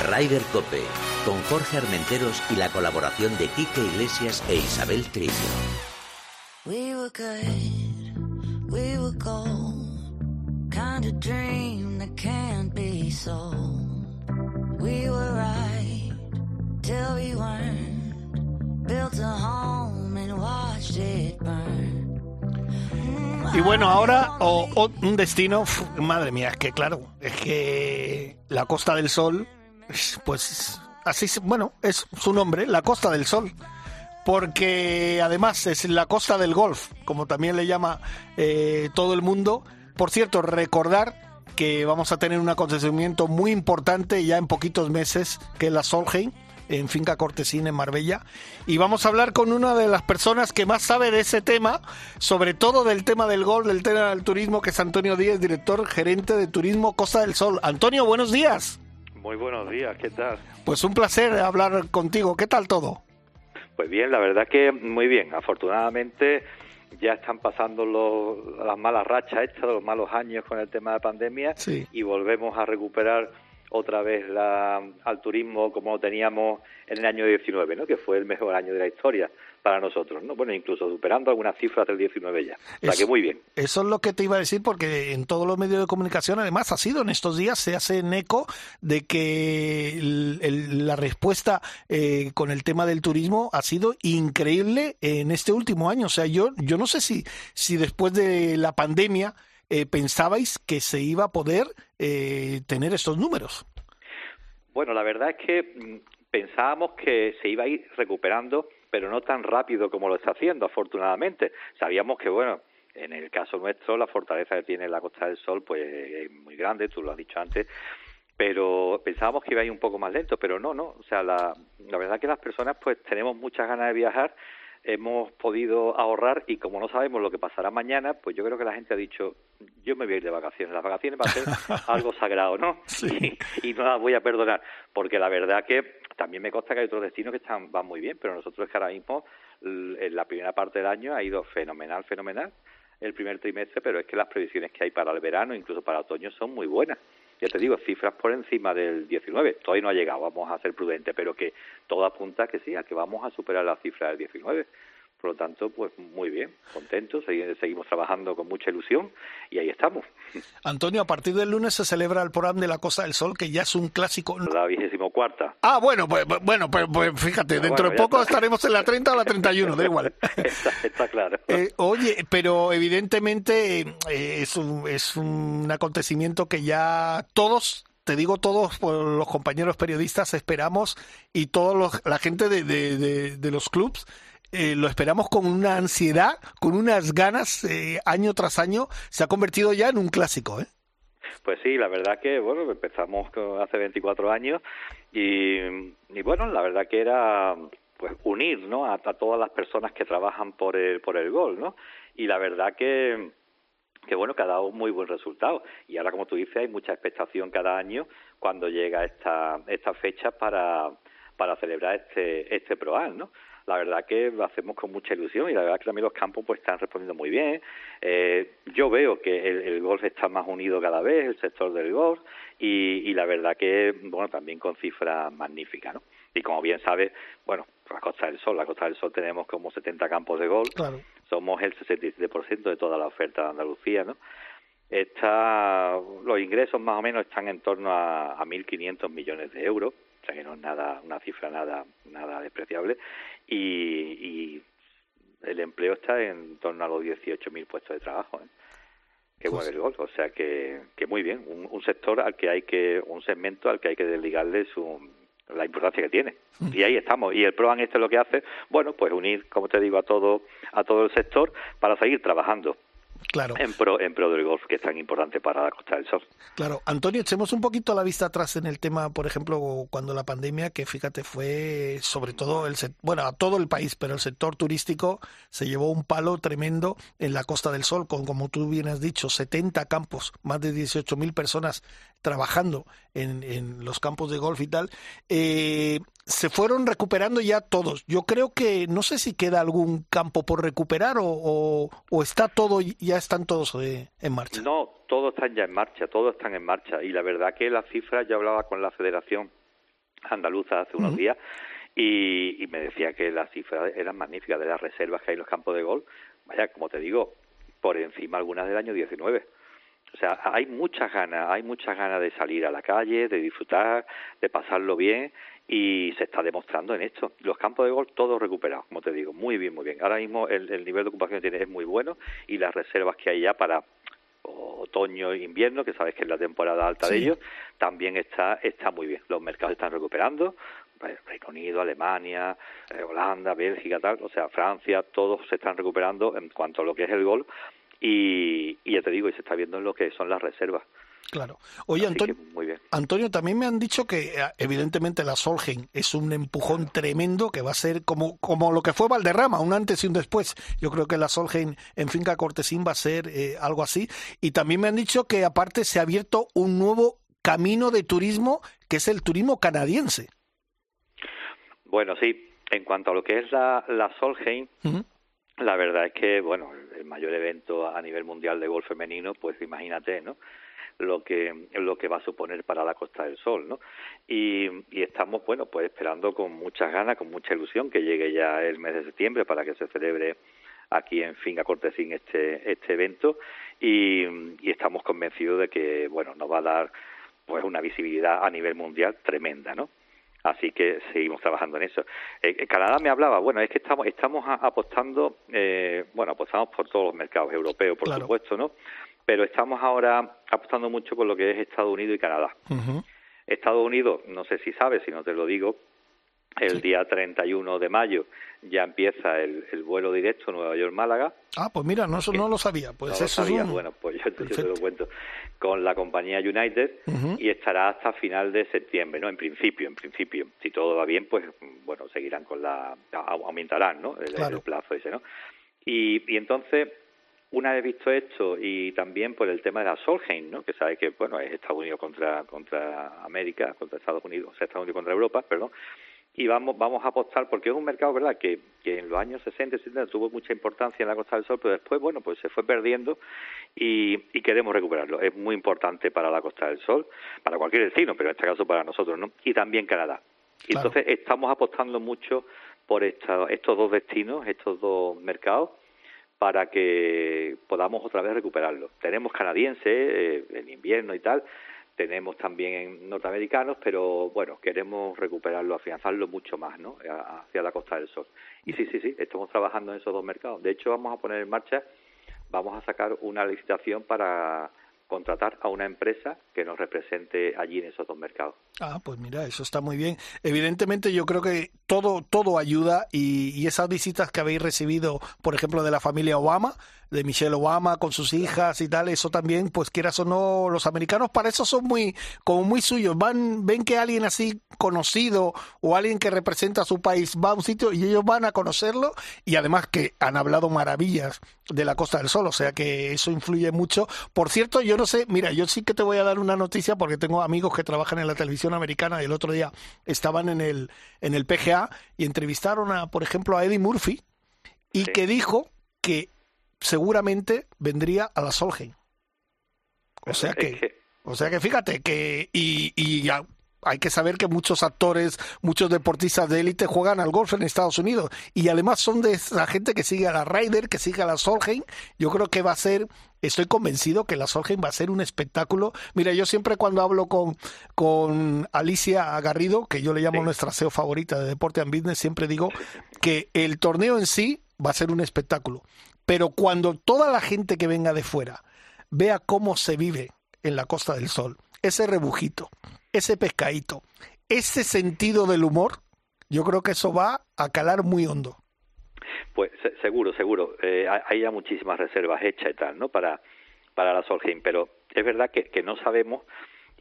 Speaker 3: Ryder Cope con Jorge Armenteros y la colaboración de Quique Iglesias e Isabel Trillo. We were good, we were gold, kind of dream that can't be sold. We were right till we weren't, built a home and watched it burn. Y bueno, ahora un destino, madre mía, es que claro, es que la Costa del Sol, pues bueno, es su nombre, la Costa del Sol, porque además es la costa del golf, como también le llama eh, todo el mundo. Por cierto, recordar que vamos a tener un acontecimiento muy importante ya en poquitos meses, que es la Solheim, en Finca Cortesina, en Marbella. Y vamos a hablar con una de las personas que más sabe de ese tema, sobre todo del tema del golf, del tema del turismo, que es Antonio Díez, director gerente de Turismo Costa del Sol. Antonio, buenos días.
Speaker 4: Muy buenos días, ¿qué tal?
Speaker 1: Pues un placer hablar contigo. ¿Qué tal todo?
Speaker 4: Pues bien, la verdad que muy bien. Afortunadamente ya están pasando las malas rachas estas, los malos años con el tema de pandemia y volvemos a recuperar otra vez la, al turismo como teníamos en el año 19, ¿no? que fue el mejor año de la historia para nosotros, ¿no? Bueno, incluso superando algunas cifras del 19 ya. O sea que muy bien.
Speaker 1: Eso es lo que te iba a decir porque en todos los medios de comunicación además ha sido en estos días se hace en eco de que la respuesta eh, con el tema del turismo ha sido increíble en este último año. O sea, yo yo no sé si si después de la pandemia eh, pensabais que se iba a poder eh, tener estos números.
Speaker 4: Bueno, la verdad es que mm, pensábamos que se iba a ir recuperando pero no tan rápido como lo está haciendo, afortunadamente. Sabíamos que, bueno, en el caso nuestro, la fortaleza que tiene la Costa del Sol, pues es muy grande, tú lo has dicho antes, pero pensábamos que iba a ir un poco más lento, pero no, no. O sea, la, la verdad que las personas, pues tenemos muchas ganas de viajar, hemos podido ahorrar y como no sabemos lo que pasará mañana, pues yo creo que la gente ha dicho, yo me voy a ir de vacaciones. Las vacaciones va a ser <laughs> algo sagrado, ¿no? Sí. Y, y, no las voy a perdonar, porque la verdad que también me consta que hay otros destinos que están van muy bien, pero nosotros es que ahora mismo en la primera parte del año ha ido fenomenal, fenomenal el primer trimestre, pero es que las previsiones que hay para el verano, incluso para otoño, son muy buenas. Ya te digo, cifras por encima del 19. Todavía no ha llegado, vamos a ser prudentes, pero que todo apunta que sí, a que vamos a superar la cifra del 19. Por lo tanto, pues muy bien, contentos, seguimos trabajando con mucha ilusión y ahí estamos. <laughs>
Speaker 1: Antonio, a partir del lunes se celebra el programa de la Costa del Sol, que ya es un clásico.
Speaker 4: La vigésimo cuarta.
Speaker 1: Ah, bueno, pues, pues bueno, pues, pues fíjate, dentro de poco estaremos en la 30 o la 31, da igual. <laughs>
Speaker 4: está, está claro. <laughs>
Speaker 1: Eh, oye, pero evidentemente eh, es, un, es un acontecimiento que ya todos te digo todos los compañeros periodistas esperamos y todos la gente de, de, de los clubs eh, lo esperamos con una ansiedad, con unas ganas, eh, año tras año, se ha convertido ya en un clásico, ¿eh?
Speaker 4: Pues sí, la verdad que, bueno, empezamos hace 24 años y, bueno, la verdad que era pues unir, ¿no? A, todas las personas que trabajan por el, por el gol, ¿no? Y la verdad que, que bueno, que ha dado muy buen resultado. Y ahora, como tú dices, hay mucha expectación cada año cuando llega esta, esta fecha para, para celebrar este, este ProAn, ¿no? La verdad que lo hacemos con mucha ilusión y la verdad que también los campos pues están respondiendo muy bien. Eh, yo veo que el, golf está más unido cada vez, el sector del golf, y, la verdad que, bueno, también con cifras magníficas, ¿no? Y como bien sabes, bueno, la Costa del Sol, la Costa del Sol tenemos como 70 campos de golf, somos el 67% de toda la oferta de Andalucía, ¿no? Está, los ingresos más o menos están en torno a, a 1.500 millones de euros, o sea que no es nada, una cifra nada, nada despreciable, y, el empleo está en torno a los 18.000 puestos de trabajo. ¿eh? que pues mueve el gol, o sea que, que muy bien, un, sector al que hay que, un segmento al que hay que desligarle su, la importancia que tiene. Mm. Y ahí estamos. Y el PROAN este lo que hace, bueno, pues unir, como te digo, a todo, a todo el sector para seguir trabajando
Speaker 1: claro.
Speaker 4: en pro en pro del golf que es tan importante para la Costa del Sol.
Speaker 1: Claro, Antonio, echemos un poquito la vista atrás en el tema, por ejemplo, cuando la pandemia, que fíjate fue sobre todo el bueno a todo el país, pero el sector turístico se llevó un palo tremendo en la Costa del Sol, con como tú bien has dicho, 70 campos, más de 18.000 personas trabajando en, en, los campos de golf y tal. Eh, se fueron recuperando ya todos. Yo creo que no sé si queda algún campo por recuperar o, o, está todo, ya están todos eh, en marcha.
Speaker 4: No, todos están ya en marcha, todos están en marcha. Y la verdad que las cifras, yo hablaba con la Federación Andaluza hace unos días y, y, me decía que las cifras eran magníficas de las reservas que hay en los campos de golf. Vaya, como te digo, por encima algunas del año 19. O sea, hay muchas ganas, hay muchas ganas de salir a la calle, de disfrutar, de pasarlo bien y se está demostrando en esto. Los campos de golf todos recuperados, como te digo, muy bien, muy bien. Ahora mismo el, el nivel de ocupación que tiene es muy bueno y las reservas que hay ya para otoño e invierno, que sabes que es la temporada alta de ellos, también está está muy bien. Los mercados están recuperando, pues, Reino Unido, Alemania, eh, Holanda, Bélgica, tal, o sea, Francia, todos se están recuperando en cuanto a lo que es el golf y, y ya te digo, y se está viendo en lo que son las reservas.
Speaker 1: Claro. Oye, Antonio, Antonio, también me han dicho que eh, evidentemente la Solgen es un empujón tremendo que va a ser como, como lo que fue Valderrama, un antes y un después. Yo creo que la Solgen en Finca Cortesín va a ser eh, algo así. Y también me han dicho que aparte se ha abierto un nuevo camino de turismo que es el turismo canadiense.
Speaker 4: Bueno, sí. En cuanto a lo que es la, la Solheim, la verdad es que, bueno, el mayor evento a nivel mundial de golf femenino, pues imagínate, ¿no? lo que lo que va a suponer para la Costa del Sol, ¿no? Y, y estamos, bueno, pues esperando con muchas ganas, con mucha ilusión que llegue ya el mes de septiembre para que se celebre aquí en Finca Cortesín este este evento y, y estamos convencidos de que, bueno, nos va a dar pues una visibilidad a nivel mundial tremenda, ¿no? Así que seguimos trabajando en eso. Eh, Canadá me hablaba, bueno, es que estamos estamos apostando, eh, bueno, apostamos por todos los mercados europeos, por supuesto, ¿no? pero estamos ahora apostando mucho con lo que es Estados Unidos y Canadá. Estados Unidos, no sé si sabes, si no te lo digo, el día 31 de mayo ya empieza el, el vuelo directo Nueva York-Málaga.
Speaker 1: Ah, pues mira, no, no lo sabía. Pues eso sabía.
Speaker 4: Bueno, pues yo, te lo cuento. Con la compañía United y estará hasta final de septiembre, ¿no? En principio, en principio. Si todo va bien, pues bueno, seguirán con la... aumentarán, ¿no? El, el plazo ese, ¿no? Y, y entonces una vez visto esto y también por el tema de la Solheim, ¿no? que sabe que bueno es Estados Unidos contra contra América, contra Estados Unidos, o sea, Estados Unidos contra Europa, perdón, y vamos vamos a apostar porque es un mercado, verdad, que, que en los años 60 y 70 tuvo mucha importancia en la Costa del Sol, pero después, bueno, pues se fue perdiendo y, y queremos recuperarlo. Es muy importante para la Costa del Sol, para cualquier destino, pero en este caso para nosotros, ¿no? Y también Canadá. Y entonces estamos apostando mucho por esta, estos dos destinos, estos dos mercados para que podamos otra vez recuperarlo. Tenemos canadienses eh, en invierno y tal, tenemos también norteamericanos, pero bueno, queremos recuperarlo, afianzarlo mucho más, ¿no? Hacia la Costa del Sol. Y sí, sí, sí, estamos trabajando en esos dos mercados. De hecho, vamos a poner en marcha, vamos a sacar una licitación para contratar a una empresa que nos represente allí en esos dos mercados.
Speaker 1: Ah, pues mira, eso está muy bien. Evidentemente yo creo que todo todo ayuda y, y esas visitas que habéis recibido, por ejemplo, de la familia Obama, de Michelle Obama con sus hijas y tal, eso también, pues quieras o no, los americanos para eso son muy, como muy suyos, van, ven que alguien así conocido o alguien que representa a su país va a un sitio y ellos van a conocerlo y además que han hablado maravillas de la Costa del Sol, o sea que eso influye mucho. Por cierto, yo no sé, mira, yo sí que te voy a dar una noticia porque tengo amigos que trabajan en la televisión americana y el otro día estaban en el, en el PGA y entrevistaron a, por ejemplo, a Eddie Murphy y que dijo que seguramente vendría a la Solheim. O sea que, o sea que fíjate que y, y ya hay que saber que muchos actores, muchos deportistas de élite juegan al golf en Estados Unidos y además son de la gente que sigue a la Ryder, que sigue a la Solheim. Yo creo que va a ser, estoy convencido que la Solheim va a ser un espectáculo. Mira, yo siempre cuando hablo con, con Alicia Garrido, que yo le llamo nuestra CEO favorita de Deporte and Business, siempre digo que el torneo en sí va a ser un espectáculo. Pero cuando toda la gente que venga de fuera vea cómo se vive en la Costa del Sol, ese rebujito, ese pescadito, ese sentido del humor, yo creo que eso va a calar muy hondo.
Speaker 4: Pues seguro, seguro. Eh, hay ya muchísimas reservas hechas y tal, ¿no? Para, para la Solheim, pero es verdad que, que no sabemos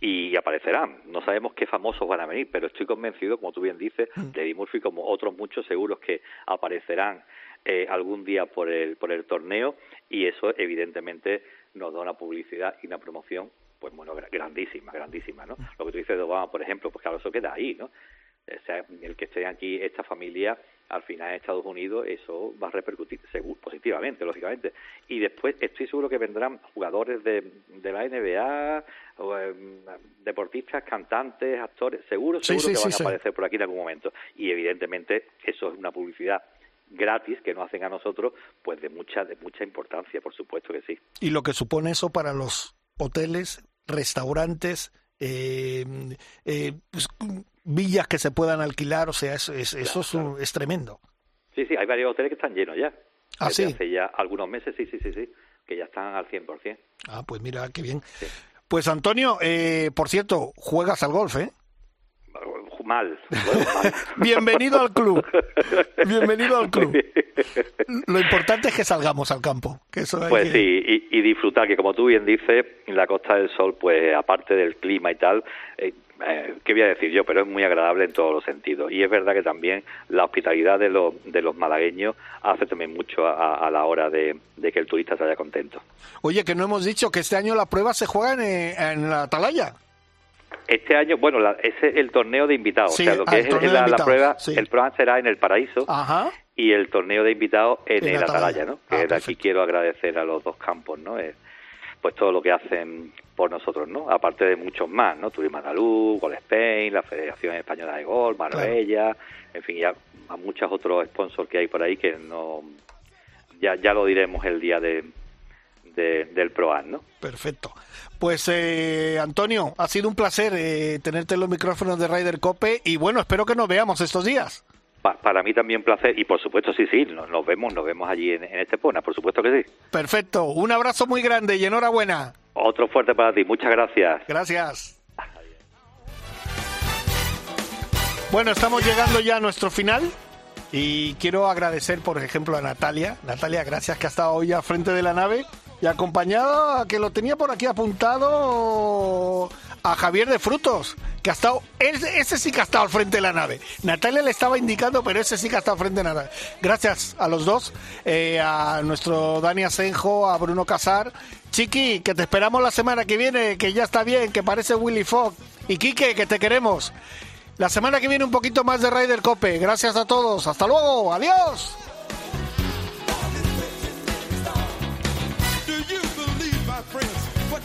Speaker 4: y aparecerán. No sabemos qué famosos van a venir, pero estoy convencido, como tú bien dices, mm. de Eddie Murphy, como otros muchos seguros que aparecerán eh, algún día por el, por el torneo y eso evidentemente nos da una publicidad y una promoción pues bueno, grandísima, grandísima, ¿no? Lo que tú dices de Obama, por ejemplo, pues claro, eso queda ahí, ¿no? O sea, el que esté aquí esta familia al final en Estados Unidos eso va a repercutir positivamente, lógicamente. Y después estoy seguro que vendrán jugadores de, de la NBA, o, em, deportistas, cantantes, actores, seguro, seguro que van a aparecer por aquí en algún momento. Y evidentemente eso es una publicidad gratis que nos hacen a nosotros, pues de mucha, de mucha importancia, por supuesto que sí.
Speaker 1: Y lo que supone eso para los hoteles, restaurantes, eh, eh, pues, villas que se puedan alquilar, o sea, eso, es, eso es, tremendo.
Speaker 4: Sí, sí, hay varios hoteles que están llenos ya.
Speaker 1: Ah, sí.
Speaker 4: Hace ya algunos meses, sí, sí, sí, sí, que ya están al 100%.
Speaker 1: Ah, pues mira, qué bien. Pues Antonio, eh, por cierto, juegas al golf, ¿eh?
Speaker 4: Mal. <laughs>
Speaker 1: Bienvenido al club. <laughs> Bienvenido al club. Lo importante es que salgamos al campo. Que eso
Speaker 4: pues sí, y, disfrutar, que como tú bien dices, en la Costa del Sol, pues aparte del clima y tal, eh, eh, ¿qué voy a decir yo? Pero es muy agradable en todos los sentidos. Y es verdad que también la hospitalidad de los, de los malagueños hace también mucho a, la hora de, que el turista se vaya contento.
Speaker 1: Oye, que no hemos dicho que este año la prueba se juega en, en la Atalaya.
Speaker 4: Este año, bueno, ese es el torneo de invitados. o sea, lo que ah, es la, prueba, el programa será en el Paraíso y el torneo de invitados en, el Atalaya, ¿no? Que ah, de aquí quiero agradecer a los dos campos, ¿no? pues todo lo que hacen por nosotros, ¿no? Aparte de muchos más, ¿no? Turismo Andaluz, Gol Spain, la Federación Española de Gol, Marbella, en fin, ya a muchos otros sponsors que hay por ahí que no... Ya, ya lo diremos el día de, del PROAN, ¿no?
Speaker 1: Perfecto. Pues eh, Antonio, ha sido un placer eh, tenerte en los micrófonos de Ryder Cope y bueno, espero que nos veamos estos días.
Speaker 4: para mí también placer y por supuesto sí, sí, nos, vemos, nos vemos allí en, en Estepona, por supuesto que sí.
Speaker 1: Perfecto, un abrazo muy grande y enhorabuena.
Speaker 4: Otro fuerte para ti, muchas gracias.
Speaker 1: Gracias. Bueno, estamos llegando ya a nuestro final y quiero agradecer, por ejemplo, a Natalia. Natalia, gracias que ha estado hoy al frente de la nave y acompañado, que lo tenía por aquí apuntado a Javier de Frutos, que ha estado, ese sí que ha estado al frente de la nave. Natalia le estaba indicando, pero ese sí que ha estado al frente de la nave. Gracias a los dos, eh, a nuestro Dani Asenjo, a Bruno Casar. Chiqui, que te esperamos la semana que viene, que ya está bien, que parece Willy Fogg. Y Quique, que te queremos. La semana que viene un poquito más de Ryder Cope. Gracias a todos. Hasta luego. Adiós.